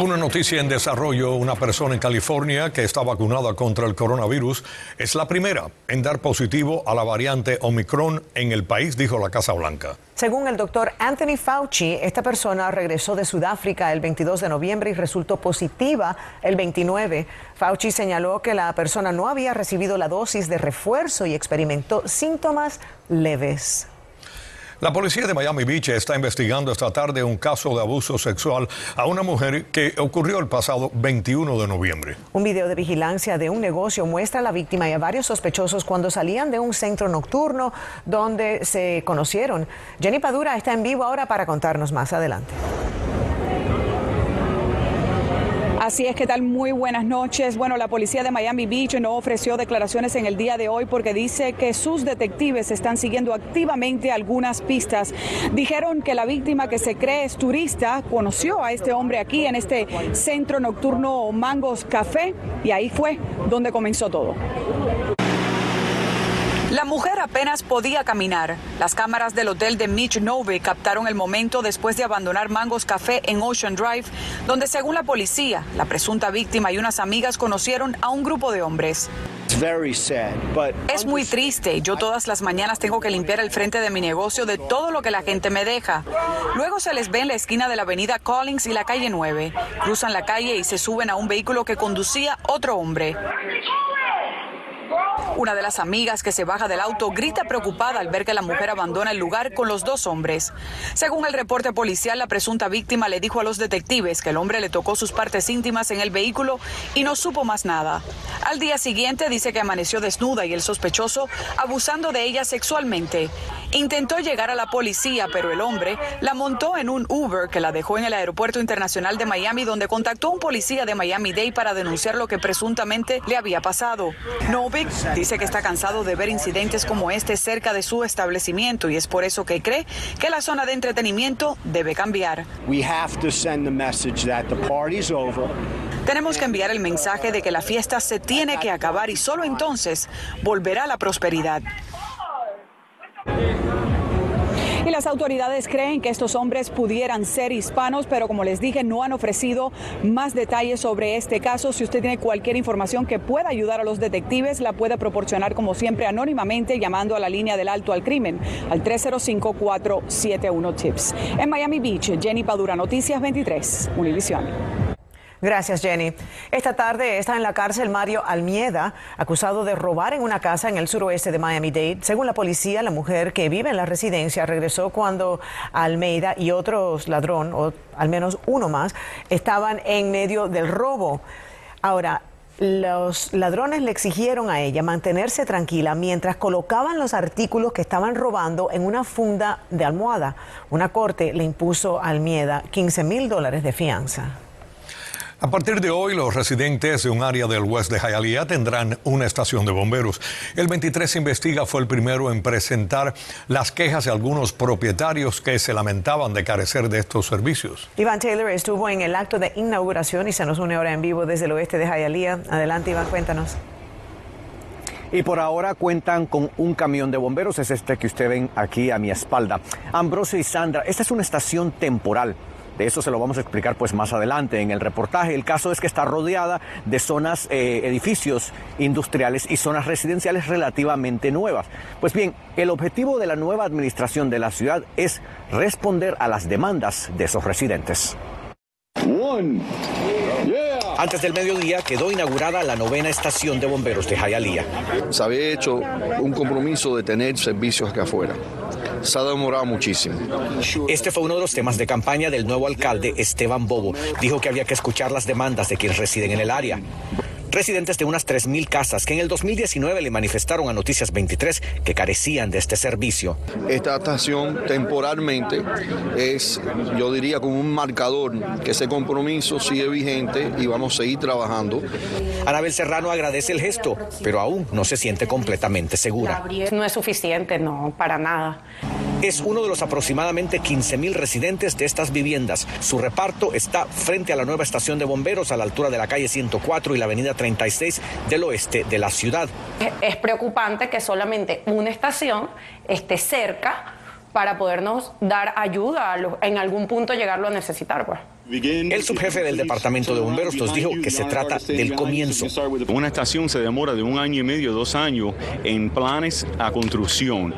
Una noticia en desarrollo, una persona en California que está vacunada contra el coronavirus es la primera en dar positivo a la variante Omicron en el país, dijo la Casa Blanca. Según el doctor Anthony Fauci, esta persona regresó de Sudáfrica el 22 de noviembre y resultó positiva el 29. Fauci señaló que la persona no había recibido la dosis de refuerzo y experimentó síntomas leves. La policía de Miami Beach está investigando esta tarde un caso de abuso sexual a una mujer que ocurrió el pasado 21 de noviembre. Un video de vigilancia de un negocio muestra a la víctima y a varios sospechosos cuando salían de un centro nocturno donde se conocieron. Jenny Padura está en vivo ahora para contarnos más adelante. Así es que tal, muy buenas noches. Bueno, la policía de Miami Beach no ofreció declaraciones en el día de hoy porque dice que sus detectives están siguiendo activamente algunas pistas. Dijeron que la víctima que se cree es turista conoció a este hombre aquí en este centro nocturno Mangos Café y ahí fue donde comenzó todo. La mujer apenas podía caminar. Las cámaras del hotel de Mitch Nove captaron el momento después de abandonar Mangos Café en Ocean Drive, donde según la policía, la presunta víctima y unas amigas conocieron a un grupo de hombres. Es muy triste. Yo todas las mañanas tengo que limpiar el frente de mi negocio de todo lo que la gente me deja. Luego se les ve en la esquina de la avenida Collins y la calle 9. Cruzan la calle y se suben a un vehículo que conducía otro hombre. Una de las amigas que se baja del auto grita preocupada al ver que la mujer abandona el lugar con los dos hombres. Según el reporte policial, la presunta víctima le dijo a los detectives que el hombre le tocó sus partes íntimas en el vehículo y no supo más nada. Al día siguiente dice que amaneció desnuda y el sospechoso abusando de ella sexualmente. Intentó llegar a la policía, pero el hombre la montó en un Uber que la dejó en el aeropuerto internacional de Miami, donde contactó a un policía de Miami-Dade para denunciar lo que presuntamente le había pasado. Dice que está cansado de ver incidentes como este cerca de su establecimiento y es por eso que cree que la zona de entretenimiento debe cambiar. Tenemos que enviar el mensaje de que la fiesta se tiene que acabar y solo entonces volverá la prosperidad. Y las autoridades creen que estos hombres pudieran ser hispanos, pero como les dije, no han ofrecido más detalles sobre este caso. Si usted tiene cualquier información que pueda ayudar a los detectives, la puede proporcionar como siempre anónimamente llamando a la línea del alto al crimen al 305-471-TIPS. En Miami Beach, Jenny Padura, Noticias 23, Univisión. Gracias, Jenny. Esta tarde está en la cárcel Mario Almieda, acusado de robar en una casa en el suroeste de Miami-Dade. Según la policía, la mujer que vive en la residencia regresó cuando Almeida y otros ladrón, o al menos uno más, estaban en medio del robo. Ahora, los ladrones le exigieron a ella mantenerse tranquila mientras colocaban los artículos que estaban robando en una funda de almohada. Una corte le impuso a Almieda 15 mil dólares de fianza. A partir de hoy, los residentes de un área del West de Hialeah tendrán una estación de bomberos. El 23 Investiga fue el primero en presentar las quejas de algunos propietarios que se lamentaban de carecer de estos servicios. Iván Taylor estuvo en el acto de inauguración y se nos une ahora en vivo desde el oeste de Hialeah. Adelante, Iván, cuéntanos. Y por ahora cuentan con un camión de bomberos, es este que usted ven aquí a mi espalda. Ambrosio y Sandra, esta es una estación temporal de eso se lo vamos a explicar pues más adelante en el reportaje. El caso es que está rodeada de zonas, eh, edificios industriales y zonas residenciales relativamente nuevas. Pues bien, el objetivo de la nueva administración de la ciudad es responder a las demandas de esos residentes. Antes del mediodía quedó inaugurada la novena estación de bomberos de Hialeah. Se había hecho un compromiso de tener servicios acá afuera se ha demorado muchísimo. Este fue uno de los temas de campaña del nuevo alcalde Esteban Bobo. Dijo que había que escuchar las demandas de quienes residen en el área residentes de unas 3.000 casas que en el 2019 le manifestaron a Noticias 23 que carecían de este servicio. Esta estación temporalmente es, yo diría, como un marcador que ese compromiso sigue vigente y vamos a seguir trabajando. Anabel Serrano agradece el gesto, pero aún no se siente completamente segura. No es suficiente, no, para nada. Es uno de los aproximadamente 15 mil residentes de estas viviendas. Su reparto está frente a la nueva estación de bomberos a la altura de la calle 104 y la avenida 36 del oeste de la ciudad. Es preocupante que solamente una estación esté cerca para podernos dar ayuda en algún punto llegarlo a necesitar. Pues. El subjefe del Departamento de Bomberos nos dijo que se trata del comienzo. Una estación se demora de un año y medio, dos años en planes a construcción.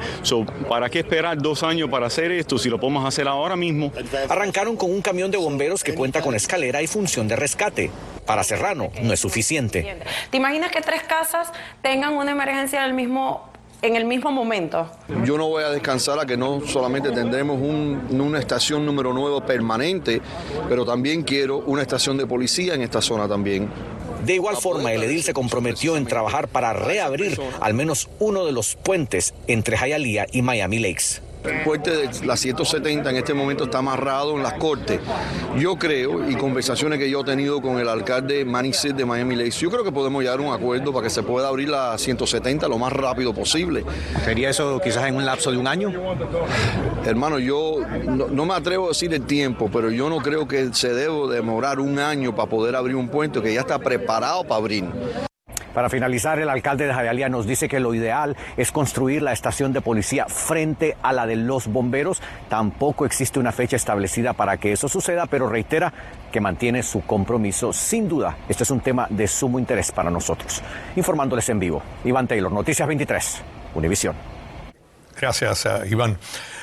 ¿Para qué esperar dos años para hacer esto si lo podemos hacer ahora mismo? Arrancaron con un camión de bomberos que cuenta con escalera y función de rescate. Para Serrano no es suficiente. ¿Te imaginas que tres casas tengan una emergencia del mismo en el mismo momento. Yo no voy a descansar a que no solamente tendremos una estación número 9 permanente, pero también quiero una estación de policía en esta zona también. De igual forma, el edil se comprometió en trabajar para reabrir al menos uno de los puentes entre Hialeah y Miami Lakes. El puente de la 170 en este momento está amarrado en las cortes. Yo creo, y conversaciones que yo he tenido con el alcalde Manicet de Miami Lakes, yo creo que podemos llegar a un acuerdo para que se pueda abrir la 170 lo más rápido posible. ¿Sería eso quizás en un lapso de un año? Hermano, yo no, no me atrevo a decir el tiempo, pero yo no creo que se debe demorar un año para poder abrir un puente que ya está preparado para abrir. Para finalizar, el alcalde de Jayalía nos dice que lo ideal es construir la estación de policía frente a la de los bomberos. Tampoco existe una fecha establecida para que eso suceda, pero reitera que mantiene su compromiso. Sin duda, este es un tema de sumo interés para nosotros. Informándoles en vivo, Iván Taylor, Noticias 23, Univisión. Gracias, eh, Iván.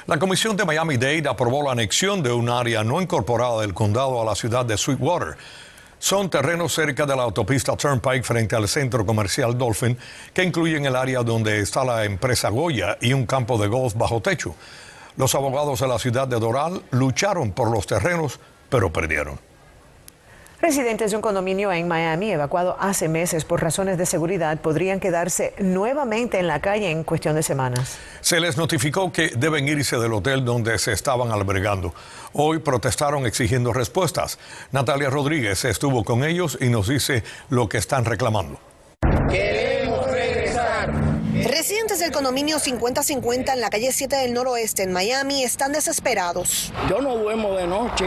La Comisión de Miami-Dade aprobó la anexión de un área no incorporada del condado a la ciudad de Sweetwater. Son terrenos cerca de la autopista Turnpike frente al centro comercial Dolphin, que incluyen el área donde está la empresa Goya y un campo de golf bajo techo. Los abogados de la ciudad de Doral lucharon por los terrenos, pero perdieron. Residentes de un condominio en Miami, evacuado hace meses por razones de seguridad, podrían quedarse nuevamente en la calle en cuestión de semanas. Se les notificó que deben irse del hotel donde se estaban albergando. Hoy protestaron exigiendo respuestas. Natalia Rodríguez estuvo con ellos y nos dice lo que están reclamando. Queremos regresar. Residentes del condominio 5050 en la calle 7 del noroeste en Miami están desesperados. Yo no duermo de noche.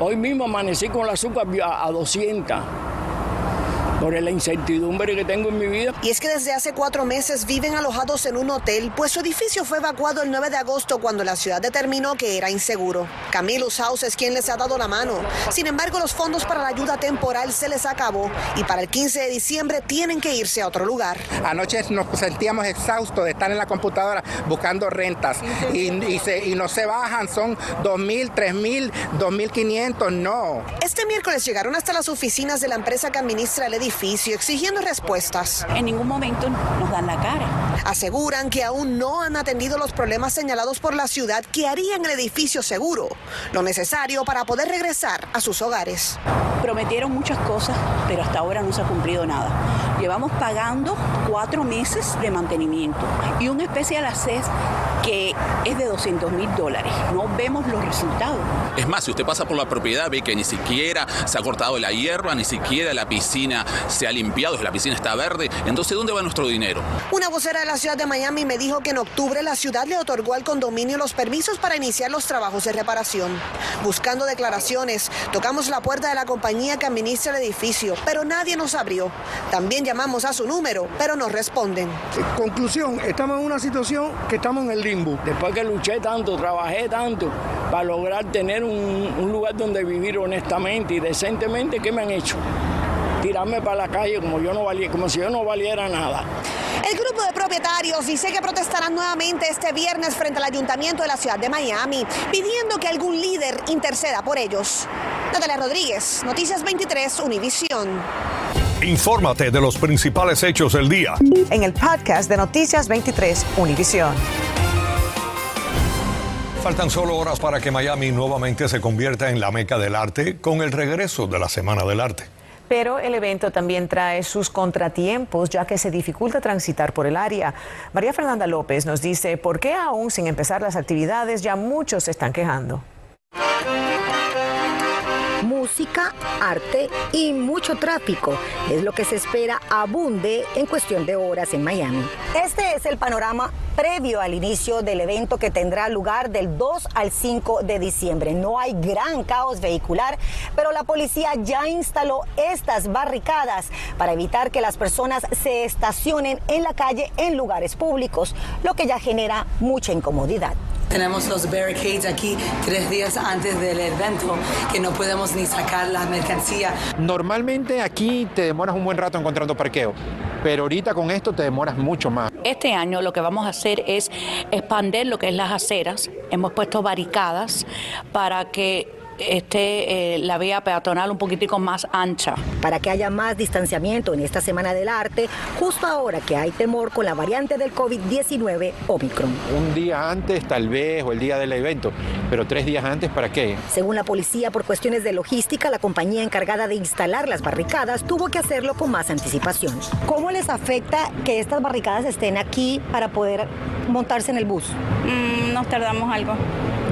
Hoy mismo amanecí con la azúcar a 200 por la incertidumbre que tengo en mi vida. Y es que desde hace cuatro meses viven alojados en un hotel, pues su edificio fue evacuado el 9 de agosto cuando la ciudad determinó que era inseguro. Camilo House es quien les ha dado la mano. Sin embargo, los fondos para la ayuda temporal se les acabó y para el 15 de diciembre tienen que irse a otro lugar. Anoche nos sentíamos exhaustos de estar en la computadora buscando rentas y, y no se bajan, son 2.000, 3.000, 2.500, no. Este miércoles llegaron hasta las oficinas de la empresa que administra el edificio exigiendo respuestas. En ningún momento nos dan la cara. Aseguran que aún no han atendido los problemas señalados por la ciudad que harían el edificio seguro, lo necesario para poder regresar a sus hogares. Prometieron muchas cosas, pero hasta ahora no se ha cumplido nada. Llevamos pagando cuatro meses de mantenimiento y un especial ACES que es de 200 mil dólares. No vemos los resultados. Es más, si usted pasa por la propiedad, ve que ni siquiera se ha cortado la hierba, ni siquiera la piscina se ha limpiado, la piscina está verde. Entonces, ¿dónde va nuestro dinero? Una vocera de la ciudad de Miami me dijo que en octubre la ciudad le otorgó al condominio los permisos para iniciar los trabajos de reparación. Buscando declaraciones, tocamos la puerta de la compañía que administra el edificio, pero nadie nos abrió. También llamamos a su número, pero no responden. Conclusión, estamos en una situación que estamos en el limbo. Después que luché tanto, trabajé tanto para lograr tener un, un lugar donde vivir honestamente y decentemente, ¿qué me han hecho? tirarme para la calle como, yo no valía, como si yo no valiera nada. El grupo de propietarios dice que protestarán nuevamente este viernes frente al ayuntamiento de la ciudad de Miami, pidiendo que algún líder interceda por ellos. Natalia Rodríguez, Noticias 23, Univisión. Infórmate de los principales hechos del día. En el podcast de Noticias 23, Univisión. Faltan solo horas para que Miami nuevamente se convierta en la meca del arte con el regreso de la Semana del Arte. Pero el evento también trae sus contratiempos, ya que se dificulta transitar por el área. María Fernanda López nos dice por qué aún sin empezar las actividades ya muchos se están quejando. Música, arte y mucho tráfico. Es lo que se espera abunde en cuestión de horas en Miami. Este es el panorama previo al inicio del evento que tendrá lugar del 2 al 5 de diciembre. No hay gran caos vehicular, pero la policía ya instaló estas barricadas para evitar que las personas se estacionen en la calle en lugares públicos, lo que ya genera mucha incomodidad. Tenemos los barricades aquí tres días antes del evento que no podemos ni sacar la mercancía. Normalmente aquí te demoras un buen rato encontrando parqueo, pero ahorita con esto te demoras mucho más. Este año lo que vamos a hacer es expandir lo que es las aceras. Hemos puesto barricadas para que esté eh, la vía peatonal un poquitico más ancha. Para que haya más distanciamiento en esta Semana del Arte, justo ahora que hay temor con la variante del COVID-19 Omicron. Un día antes tal vez o el día del evento, pero tres días antes ¿para qué? Según la policía, por cuestiones de logística, la compañía encargada de instalar las barricadas tuvo que hacerlo con más anticipación. ¿Cómo les afecta que estas barricadas estén aquí para poder montarse en el bus? Mm, nos tardamos algo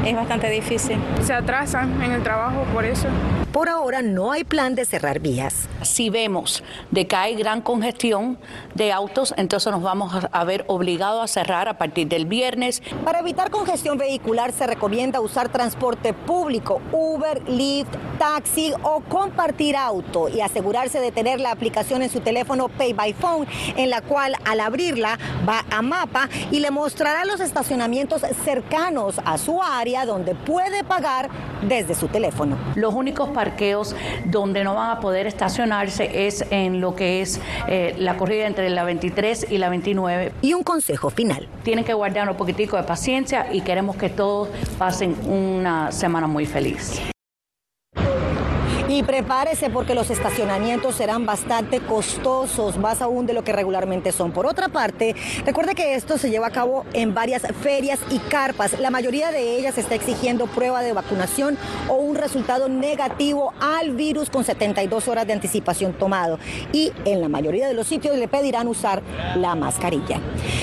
es bastante difícil. Se atrasan en el trabajo por eso. Por ahora no hay plan de cerrar vías. Si vemos de que hay gran congestión de autos, entonces nos vamos a ver obligados a cerrar a partir del viernes. Para evitar congestión vehicular se recomienda usar transporte público, Uber, Lyft, taxi o compartir auto y asegurarse de tener la aplicación en su teléfono Pay by Phone, en la cual al abrirla va a mapa y le mostrará los estacionamientos cercanos a su área donde puede pagar desde su teléfono. Los únicos parqueos donde no van a poder estacionarse es en lo que es eh, la corrida entre la 23 y la 29. Y un consejo final. Tienen que guardar un poquitico de paciencia y queremos que todos pasen una semana muy feliz. Y prepárese porque los estacionamientos serán bastante costosos, más aún de lo que regularmente son. Por otra parte, recuerde que esto se lleva a cabo en varias ferias y carpas. La mayoría de ellas está exigiendo prueba de vacunación o un resultado negativo al virus con 72 horas de anticipación tomado. Y en la mayoría de los sitios le pedirán usar la mascarilla.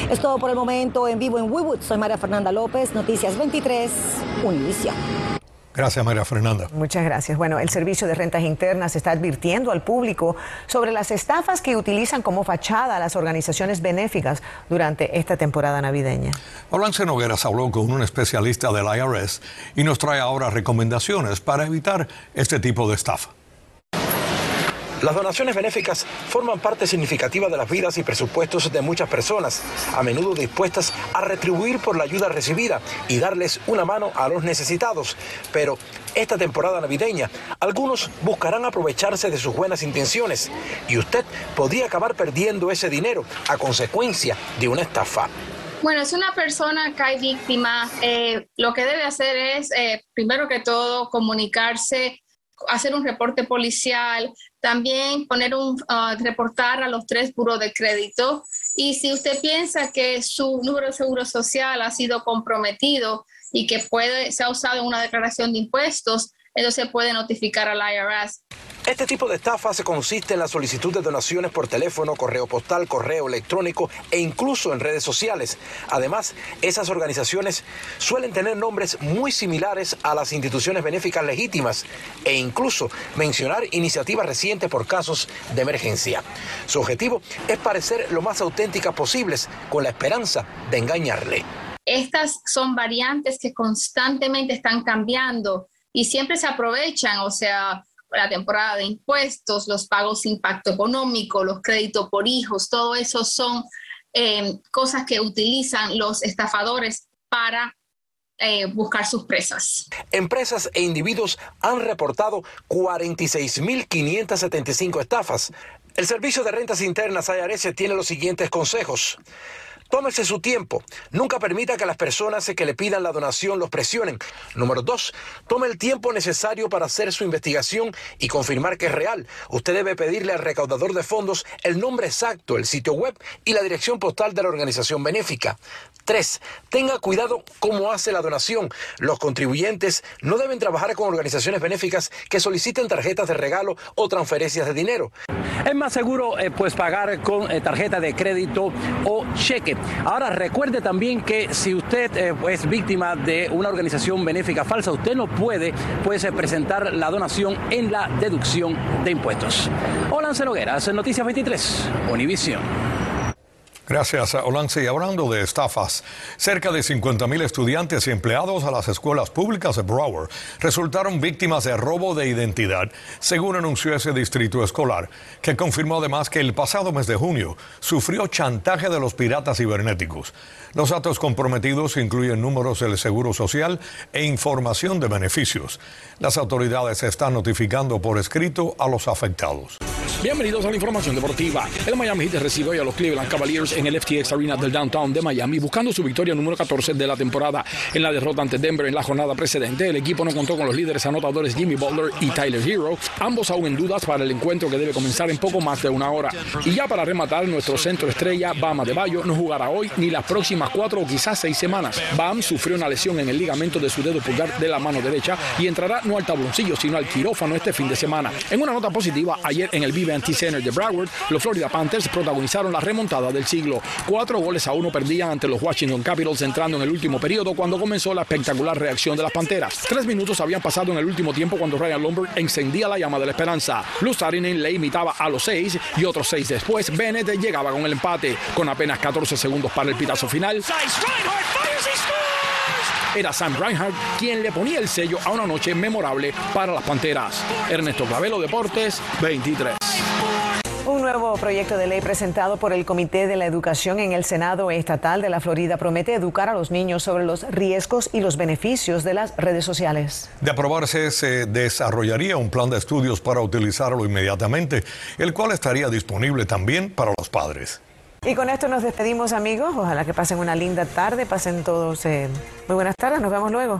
Es todo por el momento en vivo en WeWood. Soy María Fernanda López, Noticias 23, Univision. Gracias, María Fernanda. Muchas gracias. Bueno, el Servicio de Rentas Internas está advirtiendo al público sobre las estafas que utilizan como fachada las organizaciones benéficas durante esta temporada navideña. Olance Nogueras habló con un especialista del IRS y nos trae ahora recomendaciones para evitar este tipo de estafa. Las donaciones benéficas forman parte significativa de las vidas y presupuestos de muchas personas, a menudo dispuestas a retribuir por la ayuda recibida y darles una mano a los necesitados. Pero esta temporada navideña, algunos buscarán aprovecharse de sus buenas intenciones y usted podría acabar perdiendo ese dinero a consecuencia de una estafa. Bueno, es una persona hay víctima. Eh, lo que debe hacer es, eh, primero que todo, comunicarse hacer un reporte policial, también poner un, uh, reportar a los tres buros de crédito. Y si usted piensa que su número de seguro social ha sido comprometido y que puede, se ha usado en una declaración de impuestos, entonces puede notificar al IRS. Este tipo de estafa se consiste en la solicitud de donaciones por teléfono, correo postal, correo electrónico e incluso en redes sociales. Además, esas organizaciones suelen tener nombres muy similares a las instituciones benéficas legítimas e incluso mencionar iniciativas recientes por casos de emergencia. Su objetivo es parecer lo más auténticas posibles con la esperanza de engañarle. Estas son variantes que constantemente están cambiando y siempre se aprovechan, o sea, la temporada de impuestos, los pagos de impacto económico, los créditos por hijos, todo eso son eh, cosas que utilizan los estafadores para eh, buscar sus presas. Empresas e individuos han reportado 46.575 estafas. El Servicio de Rentas Internas IRS tiene los siguientes consejos. Tómese su tiempo. Nunca permita que las personas que le pidan la donación los presionen. Número dos, tome el tiempo necesario para hacer su investigación y confirmar que es real. Usted debe pedirle al recaudador de fondos el nombre exacto, el sitio web y la dirección postal de la organización benéfica. Tres, tenga cuidado cómo hace la donación. Los contribuyentes no deben trabajar con organizaciones benéficas que soliciten tarjetas de regalo o transferencias de dinero. Es más seguro eh, pues pagar con eh, tarjeta de crédito o cheque. Ahora recuerde también que si usted eh, es víctima de una organización benéfica falsa, usted no puede pues, presentar la donación en la deducción de impuestos. Hola, Nogueras, Noticias 23, Univisión. Gracias, Olance. Y hablando de estafas, cerca de 50.000 estudiantes y empleados a las escuelas públicas de Broward resultaron víctimas de robo de identidad, según anunció ese distrito escolar, que confirmó además que el pasado mes de junio sufrió chantaje de los piratas cibernéticos. Los datos comprometidos incluyen números del Seguro Social e información de beneficios. Las autoridades están notificando por escrito a los afectados. Bienvenidos a la información deportiva. El Miami Heat recibe hoy a los Cleveland Cavaliers en el FTX Arena del downtown de Miami, buscando su victoria número 14 de la temporada. En la derrota ante Denver en la jornada precedente, el equipo no contó con los líderes anotadores Jimmy Butler y Tyler Hero, ambos aún en dudas para el encuentro que debe comenzar en poco más de una hora. Y ya para rematar, nuestro centro estrella, Bama de Bayo, no jugará hoy ni las próximas cuatro o quizás seis semanas. Bam sufrió una lesión en el ligamento de su dedo pulgar de la mano derecha y entrará no al tabloncillo, sino al quirófano este fin de semana. En una nota positiva, ayer en el Vive Center de Broward, los Florida Panthers protagonizaron la remontada del siglo. Cuatro goles a uno perdían ante los Washington Capitals entrando en el último periodo cuando comenzó la espectacular reacción de las Panteras. Tres minutos habían pasado en el último tiempo cuando Ryan Lomberg encendía la llama de la esperanza. Luz Sarinen le imitaba a los seis y otros seis después Bennett llegaba con el empate. Con apenas 14 segundos para el pitazo final. Era Sam Reinhardt quien le ponía el sello a una noche memorable para las Panteras. Ernesto Clavelo Deportes 23. Un nuevo proyecto de ley presentado por el Comité de la Educación en el Senado Estatal de la Florida promete educar a los niños sobre los riesgos y los beneficios de las redes sociales. De aprobarse, se desarrollaría un plan de estudios para utilizarlo inmediatamente, el cual estaría disponible también para los padres. Y con esto nos despedimos amigos. Ojalá que pasen una linda tarde, pasen todos eh, muy buenas tardes, nos vemos luego.